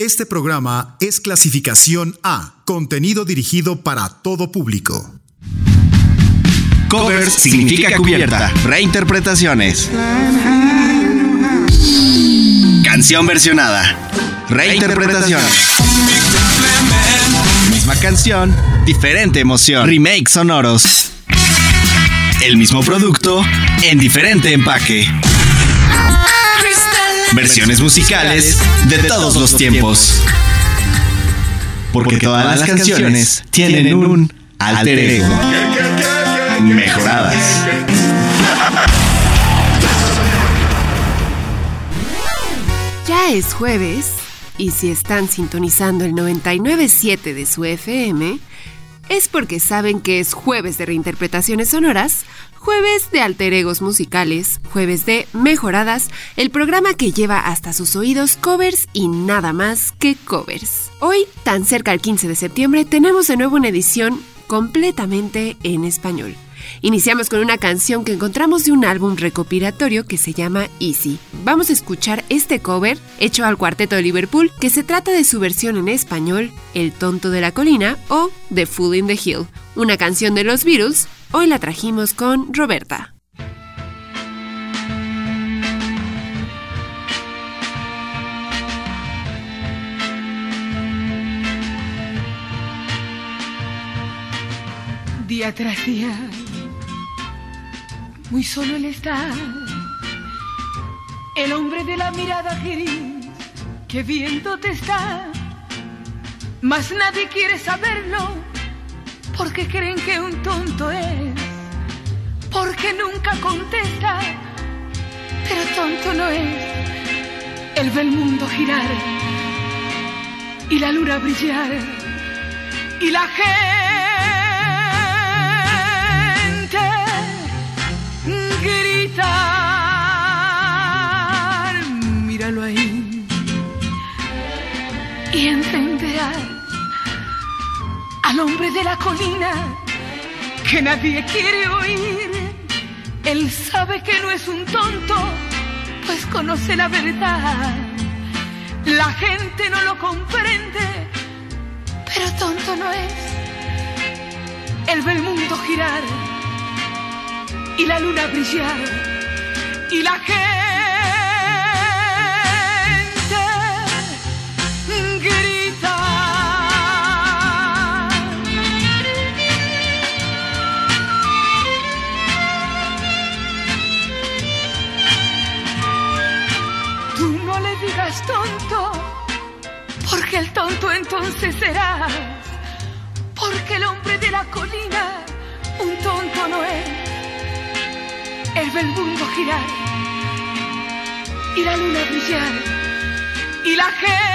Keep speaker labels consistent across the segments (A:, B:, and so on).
A: Este programa es clasificación A, contenido dirigido para todo público.
B: Covers significa cubierta, reinterpretaciones. Canción versionada, reinterpretación. Misma canción, diferente emoción. Remake sonoros. El mismo producto en diferente empaque. Versiones musicales de todos los tiempos. Porque todas las canciones tienen un alter ego. Mejoradas.
C: Ya es jueves y si están sintonizando el 997 de su FM, es porque saben que es jueves de reinterpretaciones sonoras, jueves de alter egos musicales, jueves de mejoradas, el programa que lleva hasta sus oídos covers y nada más que covers. Hoy, tan cerca al 15 de septiembre, tenemos de nuevo una edición completamente en español. Iniciamos con una canción que encontramos de un álbum recopilatorio que se llama Easy. Vamos a escuchar este cover hecho al cuarteto de Liverpool que se trata de su versión en español, El tonto de la colina o The Fool in the Hill, una canción de los Beatles. Hoy la trajimos con Roberta.
D: Día tras día muy solo él está, el hombre de la mirada gris que viendo te está, mas nadie quiere saberlo porque creen que un tonto es, porque nunca contesta, pero tonto no es. Él ve el mundo girar y la luna brillar y la gente míralo ahí y entenderás al hombre de la colina que nadie quiere oír. Él sabe que no es un tonto, pues conoce la verdad. La gente no lo comprende, pero tonto no es. Él ve el mundo girar y la luna brillar y la gente entonces serás, porque el hombre de la colina un tonto no es. El mundo girar y la luna brillar y la gente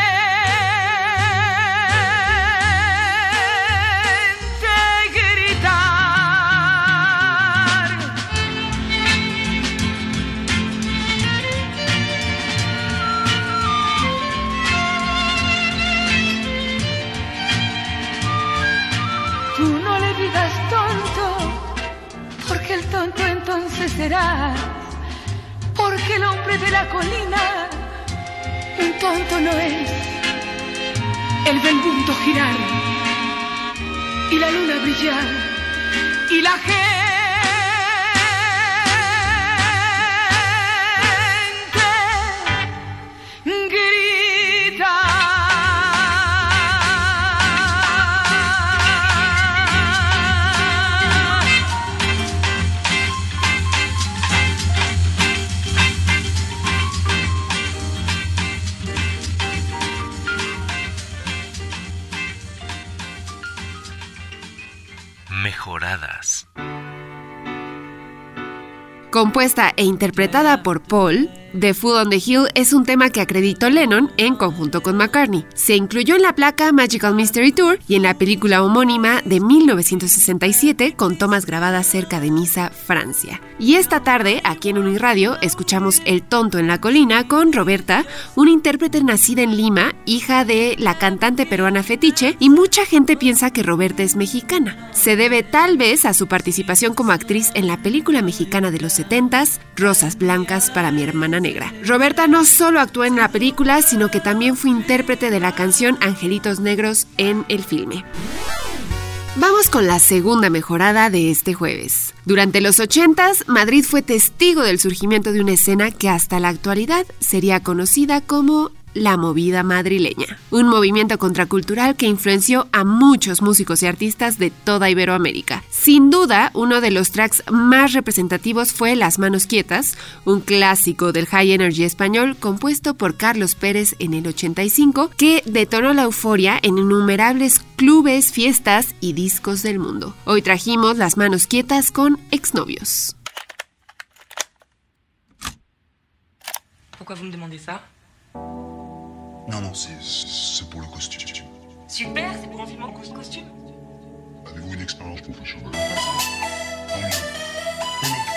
C: Compuesta e interpretada por Paul, The Fool on the Hill es un tema que acreditó Lennon en conjunto con McCartney. Se incluyó en la placa Magical Mystery Tour y en la película homónima de 1967 con tomas grabadas cerca de Niza, Francia. Y esta tarde, aquí en Uniradio, escuchamos El Tonto en la Colina con Roberta, una intérprete nacida en Lima, hija de la cantante peruana Fetiche, y mucha gente piensa que Roberta es mexicana. Se debe tal vez a su participación como actriz en la película mexicana de los 70s, Rosas Blancas para mi hermana Roberta no solo actuó en la película, sino que también fue intérprete de la canción Angelitos Negros en el filme. Vamos con la segunda mejorada de este jueves. Durante los 80s, Madrid fue testigo del surgimiento de una escena que hasta la actualidad sería conocida como la movida madrileña, un movimiento contracultural que influenció a muchos músicos y artistas de toda Iberoamérica. Sin duda, uno de los tracks más representativos fue Las Manos Quietas, un clásico del high energy español compuesto por Carlos Pérez en el 85, que detonó la euforia en innumerables clubes, fiestas y discos del mundo. Hoy trajimos Las Manos Quietas con exnovios.
E: Pourquoi me
F: Non, non, c'est pour le costume.
E: Super, c'est pour un film en costume.
F: Avez-vous une expérience professionnelle? Non, non.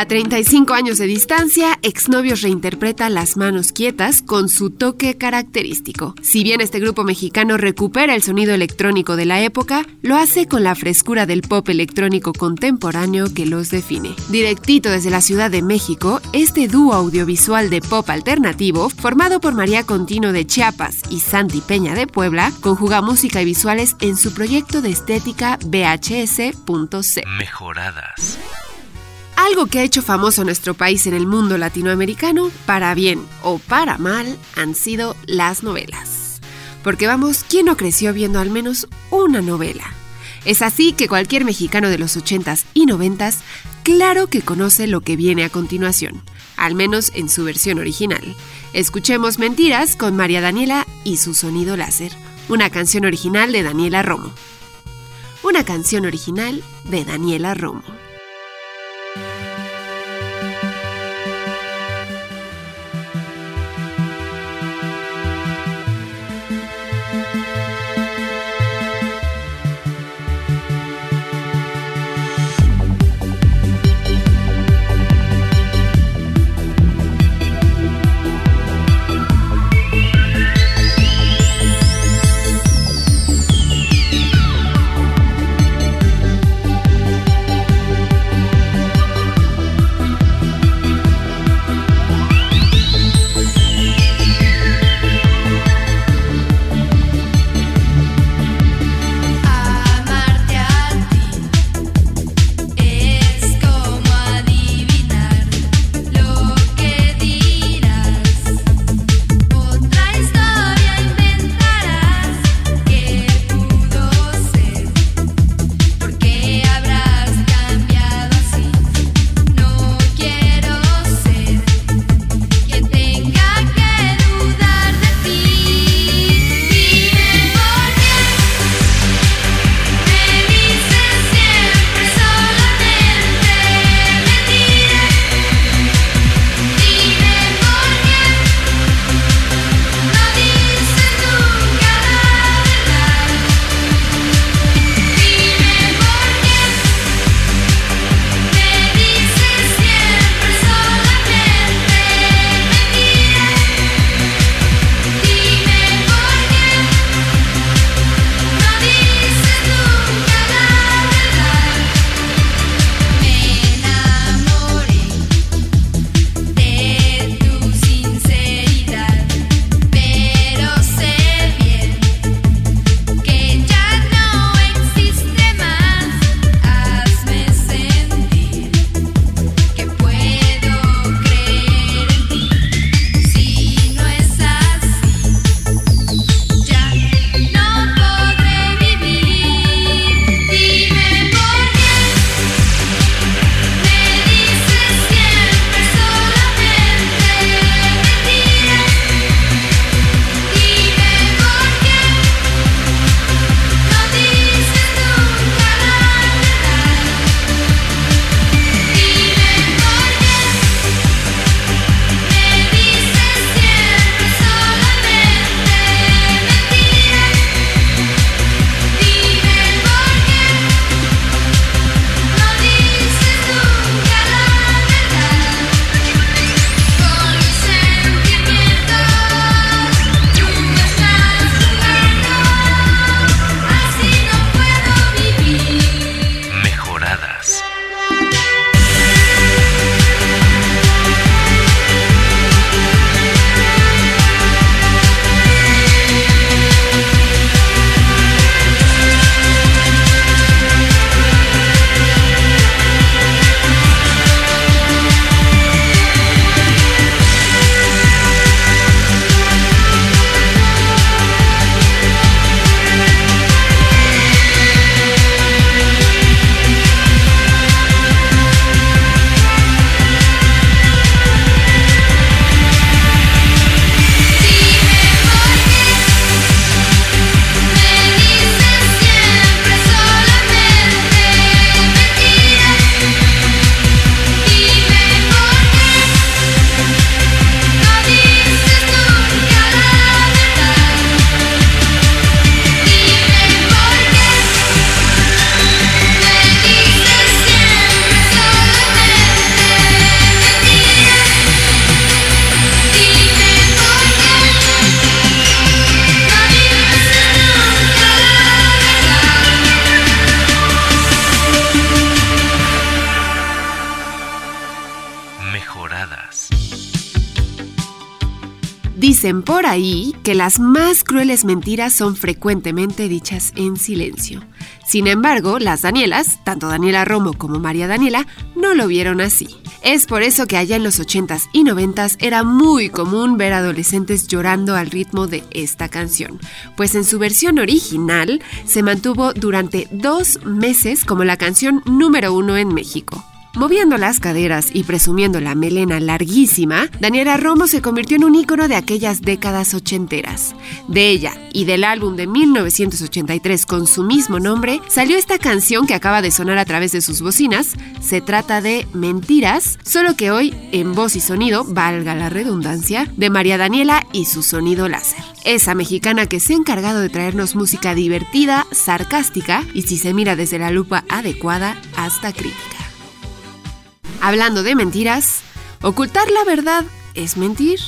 G: A
C: 35 años de distancia, Exnovios reinterpreta Las Manos Quietas con su toque característico. Si bien este grupo mexicano recupera el sonido electrónico de la época, lo hace con la frescura del pop electrónico contemporáneo que los define. Directito desde la Ciudad de México, este dúo audiovisual de pop alternativo, formado por María Contino de Chiapas y Santi Peña de Puebla, conjuga música y visuales en su proyecto de estética VHS.c.
H: Mejoradas
C: algo que ha hecho famoso nuestro país en el mundo latinoamericano, para bien o para mal, han sido las novelas.
I: Porque vamos, ¿quién no creció viendo al menos una novela? Es así que cualquier mexicano de los 80s y 90s, claro que conoce lo que viene a continuación, al menos en su versión original. Escuchemos Mentiras con María Daniela y su sonido láser, una canción original de Daniela Romo. Una canción original de Daniela Romo. ahí que las más crueles mentiras son frecuentemente dichas en silencio.
C: Sin embargo, las Danielas, tanto Daniela Romo como María Daniela, no lo vieron así. Es por eso que allá en los 80s y 90s era muy común ver adolescentes llorando al ritmo de esta canción, pues en su versión original se mantuvo durante dos meses como la canción número uno en México. Moviendo las caderas y presumiendo la melena larguísima, Daniela Romo se convirtió en un ícono de aquellas décadas ochenteras. De ella y del álbum de 1983 con su mismo nombre, salió esta canción que acaba de sonar a través de sus bocinas. Se trata de Mentiras, solo que hoy en voz y sonido, valga la redundancia, de María Daniela y su sonido láser. Esa mexicana que se ha encargado de traernos música divertida, sarcástica y si se mira desde la lupa adecuada, hasta crítica. Hablando de mentiras, ¿ocultar la verdad es mentir?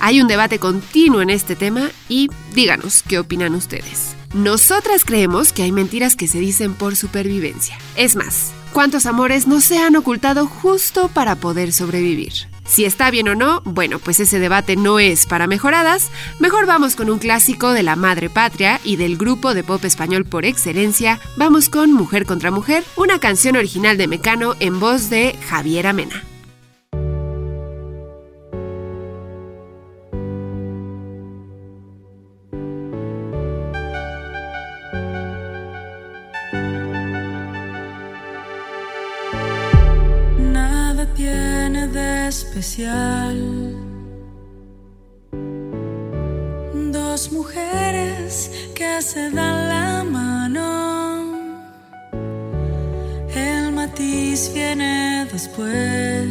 C: Hay un debate continuo en este tema y díganos qué opinan ustedes. Nosotras creemos que hay mentiras que se dicen por supervivencia. Es más, ¿cuántos amores no se han ocultado justo para poder sobrevivir? Si está bien o no, bueno, pues ese debate no es para mejoradas. Mejor vamos con un clásico de la madre patria y del grupo de pop español por excelencia. Vamos con Mujer contra Mujer, una canción original de Mecano en voz de Javier Amena.
J: Dos mujeres que se dan la mano. El matiz viene después.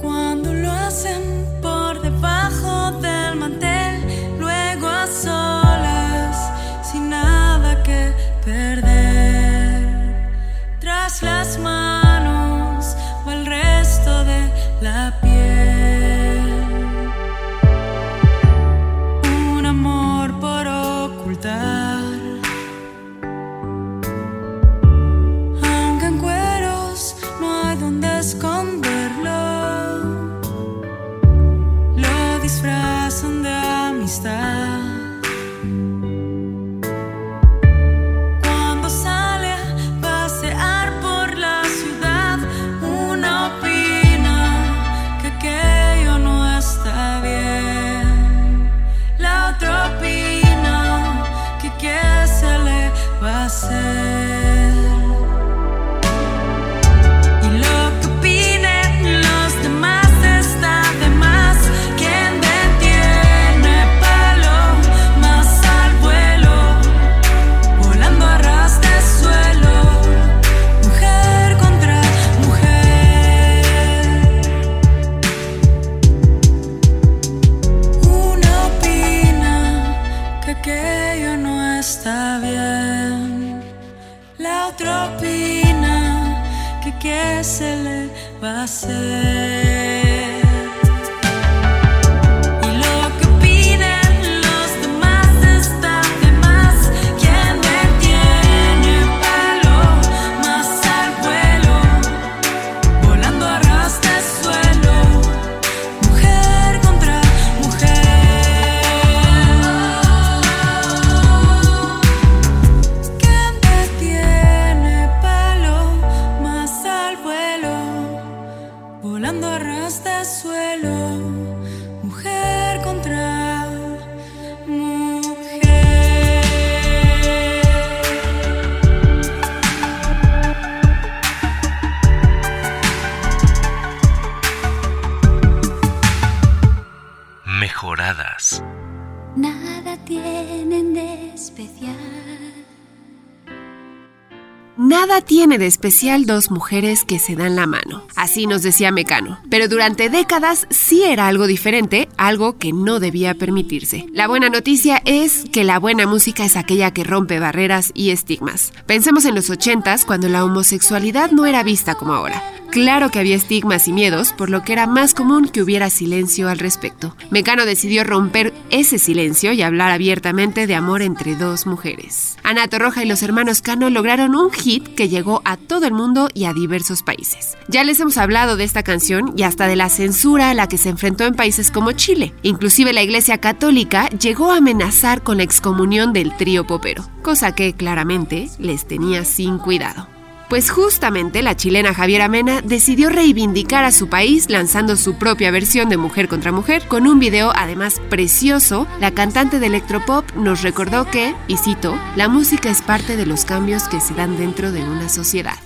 J: Cuando lo hacen De
K: especial
C: dos mujeres que se dan la mano. Así nos decía Mecano. Pero durante décadas sí era algo diferente, algo que no debía permitirse. La buena noticia es que la buena música es aquella que rompe barreras y estigmas. Pensemos en los ochentas, cuando la homosexualidad no era vista como ahora. Claro que había estigmas y miedos, por lo que era más común que hubiera silencio al respecto. Mecano decidió romper ese silencio y hablar abiertamente de amor entre dos mujeres. Ana Torroja y los hermanos Cano lograron un hit que llegó a todo el mundo y a diversos países. Ya les hemos hablado de esta canción y hasta de la censura a la que se enfrentó en países como Chile. Inclusive la Iglesia Católica llegó a amenazar con la excomunión del trío popero, cosa que claramente les tenía sin cuidado. Pues justamente la chilena Javiera Mena decidió reivindicar a su país lanzando su propia versión de Mujer contra Mujer con un video además precioso. La cantante de electropop nos recordó que, y cito, la música es parte de los cambios que se dan dentro de una sociedad.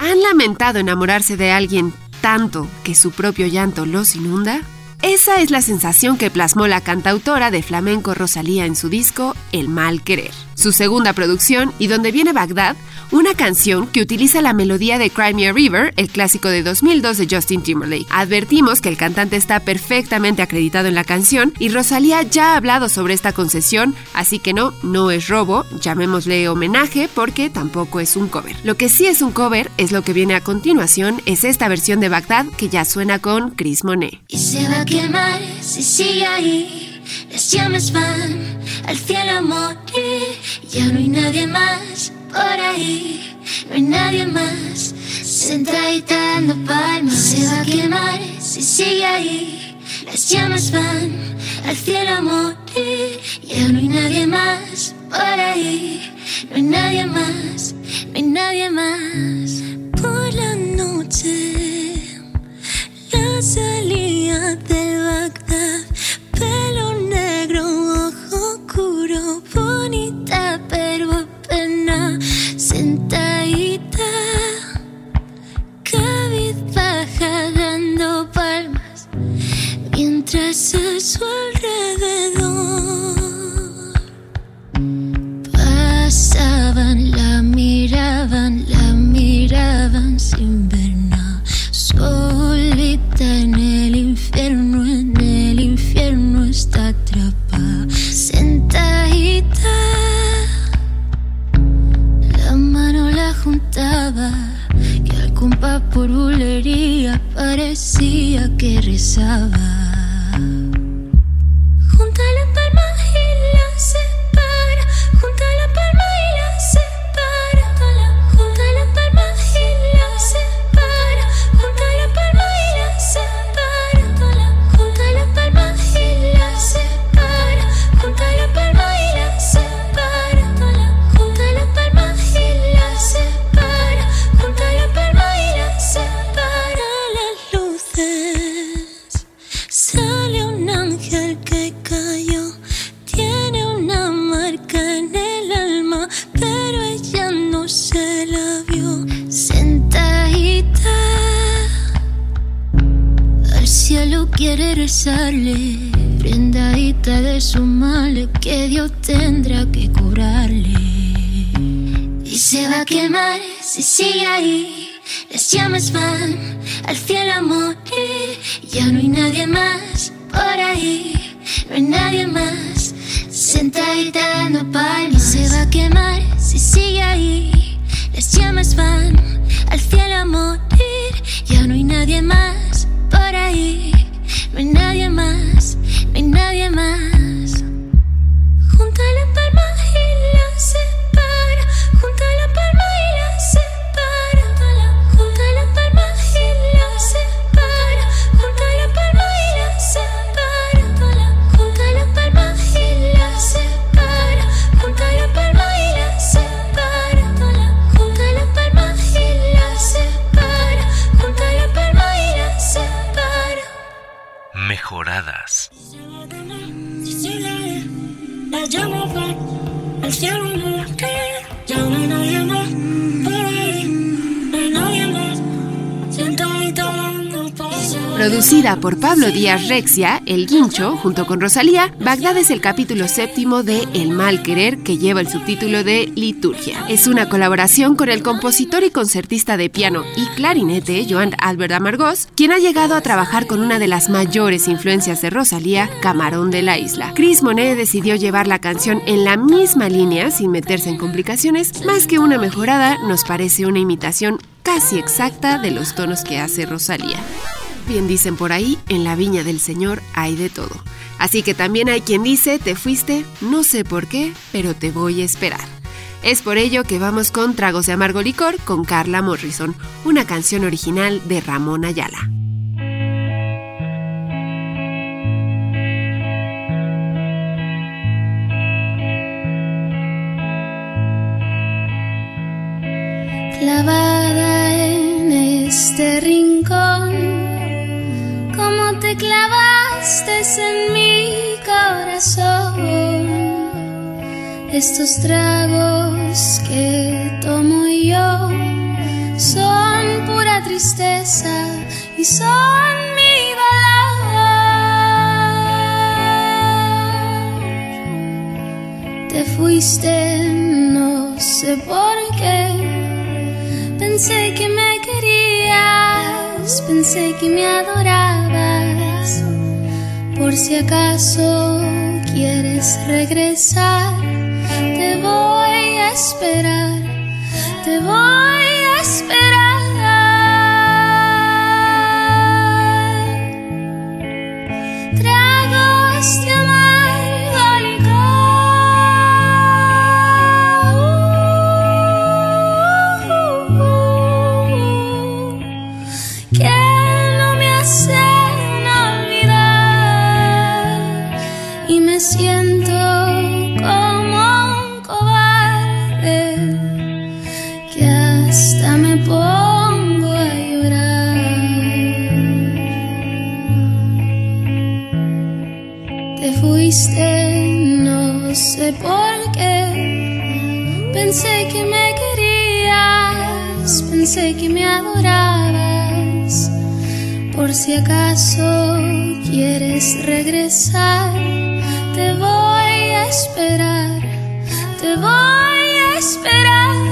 C: ¿Han lamentado enamorarse de alguien tanto que su propio llanto los inunda? Esa es la sensación que plasmó la cantautora de flamenco Rosalía en su disco El Mal Querer, su segunda producción y donde viene Bagdad, una canción que utiliza la melodía de Cry Me a River, el clásico de 2002 de Justin Timberlake. Advertimos que el cantante está perfectamente acreditado en la canción y Rosalía ya ha hablado sobre esta concesión, así que no, no es robo, llamémosle homenaje porque tampoco es un cover. Lo que sí es un cover es lo que viene a continuación, es esta versión de Bagdad que ya suena con Chris Monet.
L: Y se va a quemar si sigue ahí. Las llamas van al cielo a morir. Ya no hay nadie más por ahí. No hay nadie más sentadita dando palmas. Se va a quemar si sigue ahí. Las llamas van al cielo a morir. Ya no hay nadie más por ahí. No hay nadie más, no hay nadie más. Por la noche la salida del Bagdad, pelo bonita pero apenas sentadita, cabizbaja dando palmas, mientras a su alrededor. Pasaban, la miraban, la miraban sin ver solita en el infierno, en el infierno está que rezaba. Por
C: Pablo Díaz Rexia, El Guincho, junto con Rosalía, Bagdad es el capítulo séptimo de El Mal Querer, que lleva el subtítulo de Liturgia. Es una colaboración con el compositor y concertista de piano y clarinete, Joan Albert Amargós, quien ha llegado a trabajar con una de las mayores influencias de Rosalía, Camarón de la Isla. Chris Monet decidió llevar la canción en la misma línea, sin meterse en complicaciones, más que una mejorada, nos parece una imitación casi exacta de los tonos que hace Rosalía. Bien dicen por ahí, en la viña del Señor hay de todo. Así que también hay quien dice, te fuiste, no sé por qué, pero te voy a esperar. Es por ello que vamos con Tragos de Amargo Licor con Carla Morrison, una canción original de Ramón Ayala.
M: clavada en este rincón, como te clavaste en mi corazón. Estos tragos que tomo yo son pura tristeza y son mi dolor. Te fuiste, no sé por qué. Pensé que me pensé que me adorabas. Por si acaso quieres regresar, te voy a esperar, te voy a esperar. Por si acaso quieres regresar, te voy a esperar, te voy a esperar.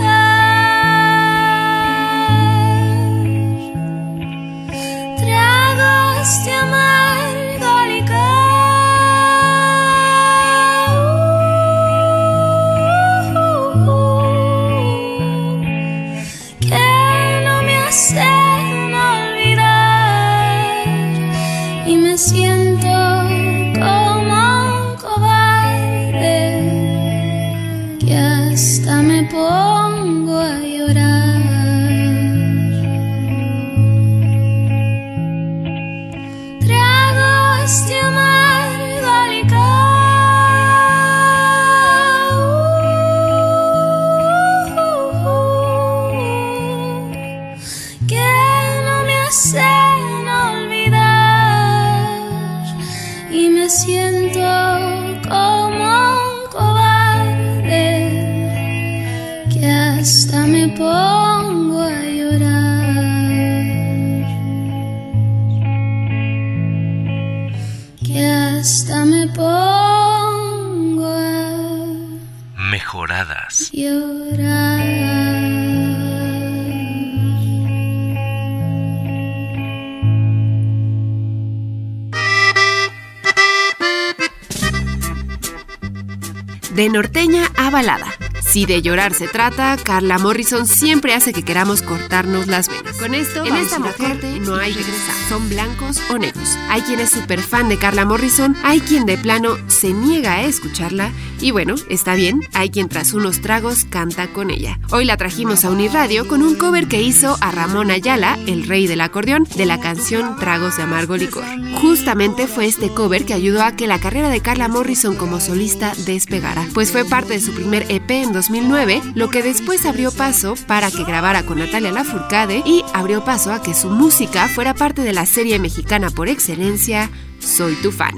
C: Si de llorar se trata, Carla Morrison siempre hace que queramos cortarnos las venas. Con esto, en esta mujer no hay regresar. Son blancos o negros. Hay quien es súper fan de Carla Morrison, hay quien de plano se niega a escucharla y bueno, está bien, hay quien tras unos tragos canta con ella. Hoy la trajimos a Uniradio con un cover que hizo a Ramón Ayala, el rey del acordeón, de la canción Tragos de Amargo Licor. Justamente fue este cover que ayudó a que la carrera de Carla Morrison como solista despegara, pues fue parte de su primer EP en 2009, lo que después abrió paso para que grabara con Natalia Lafourcade y abrió paso a que su música fuera parte de la serie mexicana por excelencia, Soy tu fan.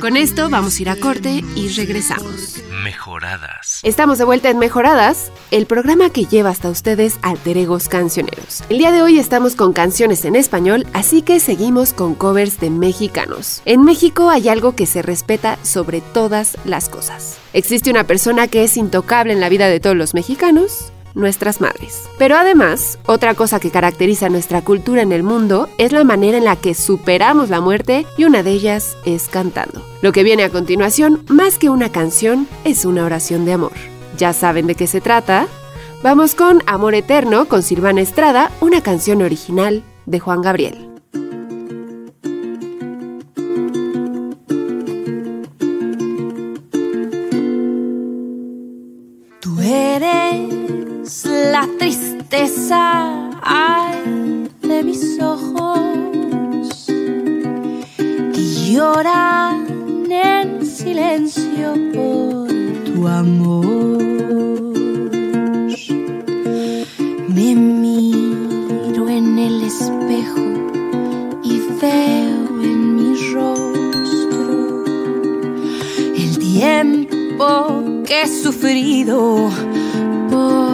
C: Con esto vamos a ir a corte y regresamos.
N: Mejoradas.
C: Estamos de vuelta en Mejoradas, el programa que lleva hasta ustedes alter egos cancioneros. El día de hoy estamos con canciones en español, así que seguimos con covers de mexicanos. En México hay algo que se respeta sobre todas las cosas. Existe una persona que es intocable en la vida de todos los mexicanos, nuestras madres. Pero además, otra cosa que caracteriza nuestra cultura en el mundo es la manera en la que superamos la muerte y una de ellas es cantando. Lo que viene a continuación, más que una canción, es una oración de amor. ¿Ya saben de qué se trata? Vamos con Amor Eterno con Silvana Estrada, una canción original de Juan Gabriel.
F: La tristeza ay, de mis ojos que lloran en silencio por tu amor. Me miro en el espejo y veo en mi rostro el tiempo que he sufrido por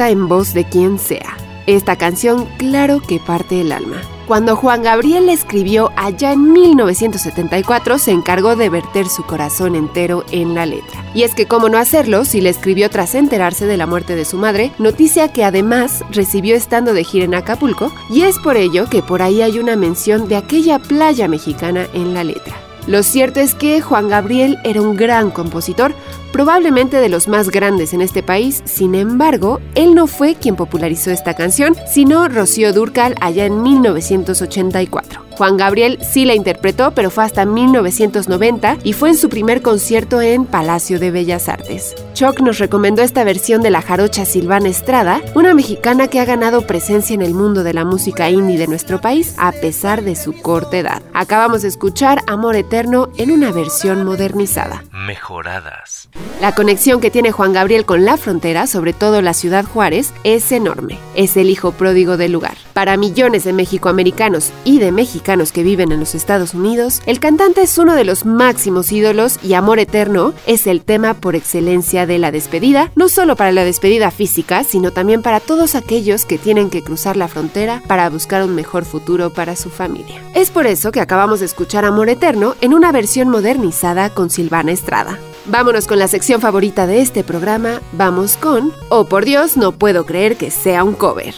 F: en
C: voz de quién sea, esta canción claro que parte el alma. Cuando Juan Gabriel la escribió allá en 1974, se encargó de verter su corazón entero en la letra. Y es que cómo no hacerlo si la escribió tras enterarse de la muerte de su madre, noticia que además recibió estando de gira en Acapulco, y es por ello que por ahí hay una mención de aquella playa mexicana en la letra. Lo cierto es que Juan Gabriel era un gran compositor, probablemente de los más grandes en este país, sin embargo, él no fue quien popularizó esta canción, sino Rocío Durcal allá en 1984. Juan Gabriel sí la interpretó, pero fue hasta 1990 y fue en su primer concierto en Palacio de Bellas Artes. Chuck nos recomendó esta versión de la jarocha Silvana Estrada, una mexicana que ha ganado presencia en el mundo de la música indie de nuestro país a pesar de su corta edad. Acabamos de escuchar Amor Eterno en una versión modernizada.
N: Mejoradas.
C: La conexión que tiene Juan Gabriel con la frontera, sobre todo la ciudad Juárez, es enorme. Es el hijo pródigo del lugar. Para millones de mexicoamericanos y de mexicanos que viven en los Estados Unidos, el cantante es uno de los máximos ídolos y Amor Eterno es el tema por excelencia de la despedida, no solo para la despedida física, sino también para todos aquellos que tienen que cruzar la frontera para buscar un mejor futuro para su familia. Es por eso que acabamos de escuchar Amor Eterno en una versión modernizada con Silvana Estrada. Vámonos con la sección favorita de este programa, vamos con Oh por Dios, no puedo creer que sea un cover.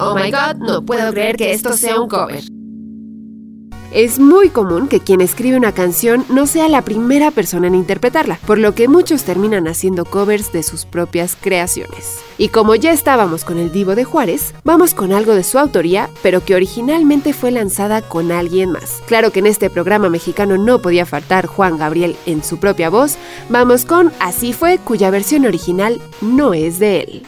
C: Oh my god, no puedo creer que esto sea un cover. Es muy común que quien escribe una canción no sea la primera persona en interpretarla, por lo que muchos terminan haciendo covers de sus propias creaciones. Y como ya estábamos con el Divo de Juárez, vamos con algo de su autoría, pero que originalmente fue lanzada con alguien más. Claro que en este programa mexicano no podía faltar Juan Gabriel en su propia voz, vamos con Así fue, cuya versión original no es de él.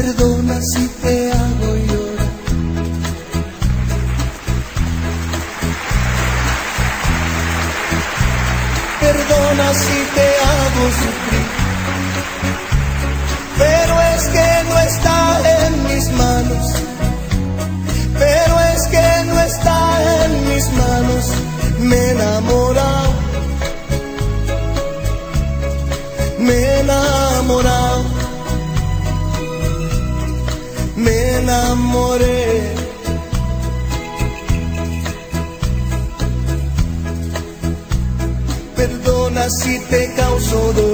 O: Perdona si te hago llorar. Perdona si te hago sufrir. Te causo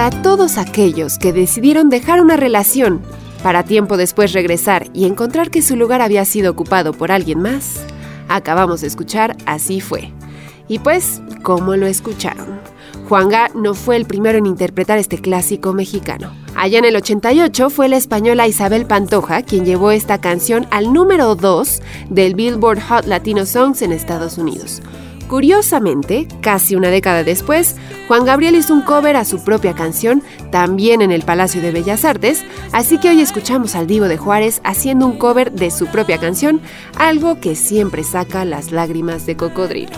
C: Para todos aquellos que decidieron dejar una relación para tiempo después regresar y encontrar que su lugar había sido ocupado por alguien más, acabamos de escuchar Así fue. Y pues, ¿cómo lo escucharon? Juanga no fue el primero en interpretar este clásico mexicano. Allá en el 88 fue la española Isabel Pantoja quien llevó esta canción al número 2 del Billboard Hot Latino Songs en Estados Unidos. Curiosamente, casi una década después, Juan Gabriel hizo un cover a su propia canción, también en el Palacio de Bellas Artes, así que hoy escuchamos al Divo de Juárez haciendo un cover de su propia canción, algo que siempre saca las lágrimas de cocodrilo.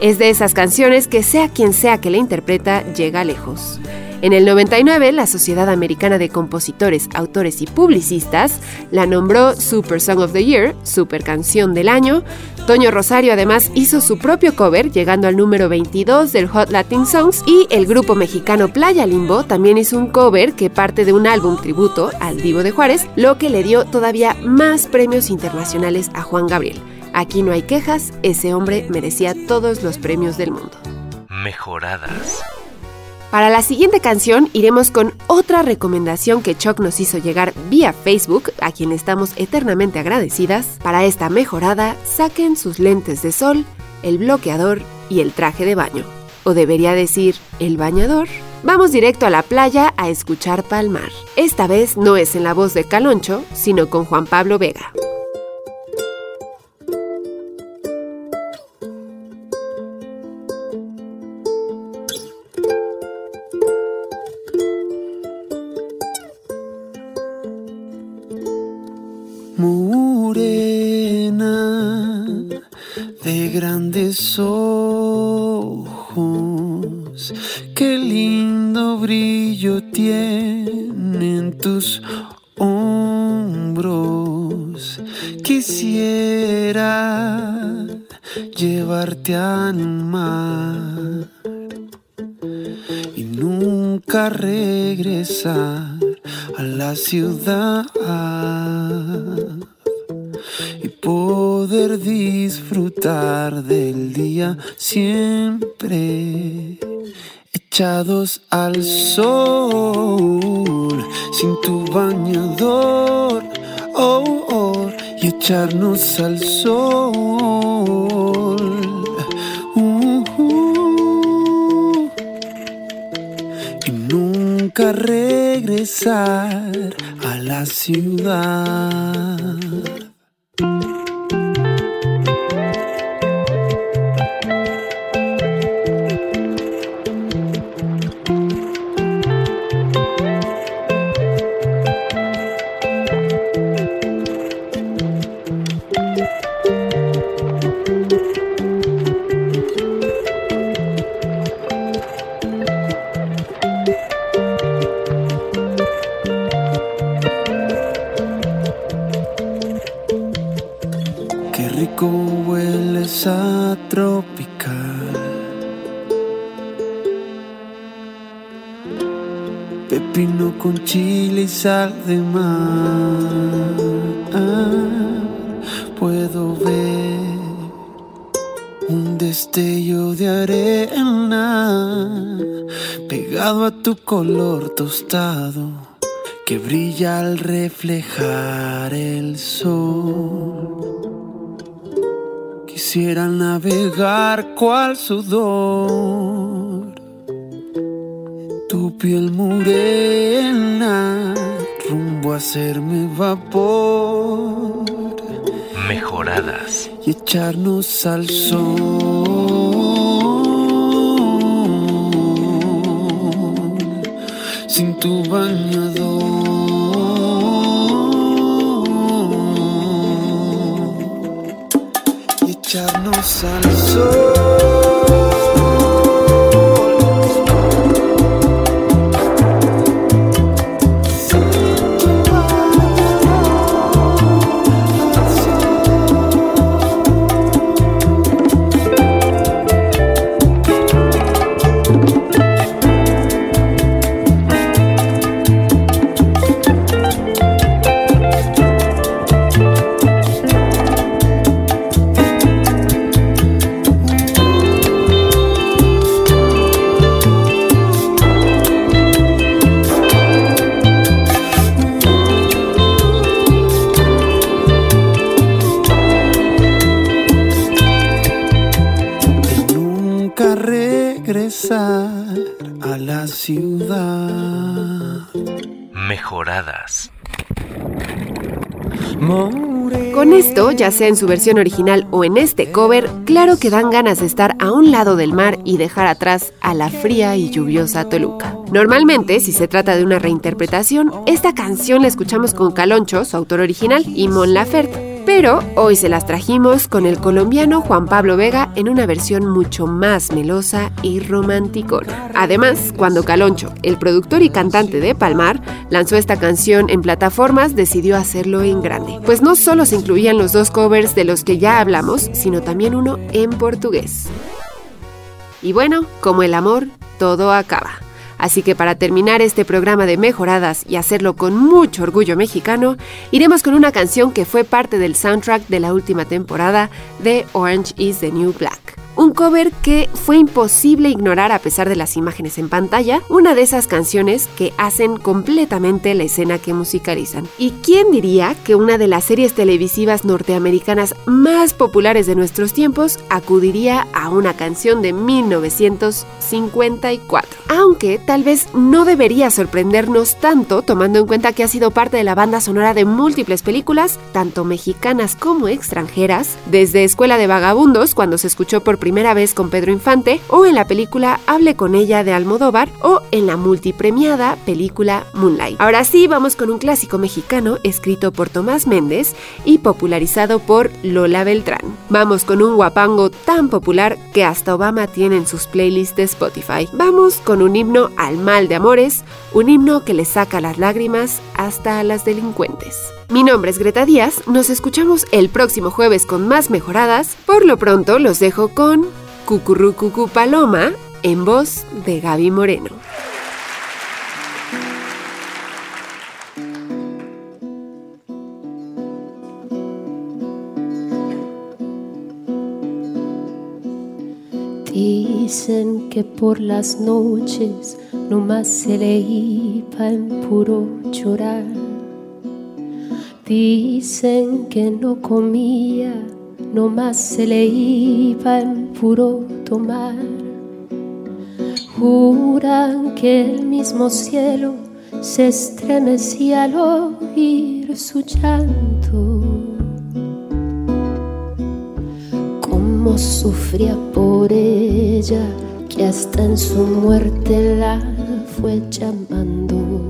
C: Es de esas canciones que sea quien sea que la interpreta, llega lejos. En el 99, la Sociedad Americana de Compositores, Autores y Publicistas la nombró Super Song of the Year, Super Canción del Año. Toño Rosario además hizo su propio cover, llegando al número 22 del Hot Latin Songs, y el grupo mexicano Playa Limbo también hizo un cover que parte de un álbum tributo al Divo de Juárez, lo que le dio todavía más premios internacionales a Juan Gabriel. Aquí no hay quejas, ese hombre merecía todos los premios del mundo.
B: Mejoradas.
C: Para la siguiente canción iremos con otra recomendación que Chuck nos hizo llegar vía Facebook, a quien estamos eternamente agradecidas. Para esta mejorada, saquen sus lentes de sol, el bloqueador y el traje de baño. O debería decir, el bañador. Vamos directo a la playa a escuchar Palmar. Esta vez no es en la voz de Caloncho, sino con Juan Pablo Vega.
N: ciudad y poder disfrutar del día siempre echados al sol sin tu bañador oh, oh y echarnos al sol. Uh, uh. Y nunca regresar a la ciudad. De mar. Puedo ver un destello de arena pegado a tu color tostado que brilla al reflejar el sol. Quisiera navegar cual sudor, tu piel morena, rumbo a hacerme vapor
B: Mejoradas.
N: y echarnos al sol sin tu bañador y echarnos al de
C: Ya sea en su versión original o en este cover, claro que dan ganas de estar a un lado del mar y dejar atrás a la fría y lluviosa Toluca. Normalmente, si se trata de una reinterpretación, esta canción la escuchamos con Caloncho, su autor original, y Mon Laferte. Pero hoy se las trajimos con el colombiano Juan Pablo Vega en una versión mucho más melosa y romanticona. Además, cuando Caloncho, el productor y cantante de Palmar, lanzó esta canción en plataformas, decidió hacerlo en grande. Pues no solo se incluían los dos covers de los que ya hablamos, sino también uno en portugués. Y bueno, como el amor, todo acaba. Así que para terminar este programa de mejoradas y hacerlo con mucho orgullo mexicano, iremos con una canción que fue parte del soundtrack de la última temporada de Orange is the New Black. Un cover que fue imposible ignorar a pesar de las imágenes en pantalla, una de esas canciones que hacen completamente la escena que musicalizan. ¿Y quién diría que una de las series televisivas norteamericanas más populares de nuestros tiempos acudiría a una canción de 1954? Aunque tal vez no debería sorprendernos tanto tomando en cuenta que ha sido parte de la banda sonora de múltiples películas, tanto mexicanas como extranjeras, desde Escuela de Vagabundos, cuando se escuchó por primera vez con Pedro Infante, o en la película Hable con ella de Almodóvar, o en la multipremiada película Moonlight. Ahora sí, vamos con un clásico mexicano escrito por Tomás Méndez y popularizado por Lola Beltrán. Vamos con un guapango tan popular que hasta Obama tiene en sus playlists de Spotify. Vamos con un himno al mal de amores, un himno que le saca las lágrimas hasta a las delincuentes. Mi nombre es Greta Díaz, nos escuchamos el próximo jueves con más mejoradas. Por lo pronto los dejo con Cucurrucucu Paloma en voz de Gaby Moreno.
P: Dicen que por las noches nomás se le iba en puro llorar. Dicen que no comía, nomás se le iba en puro tomar. Juran que el mismo cielo se estremecía al oír su llanto. Cómo sufría por ella, que hasta en su muerte la fue llamando.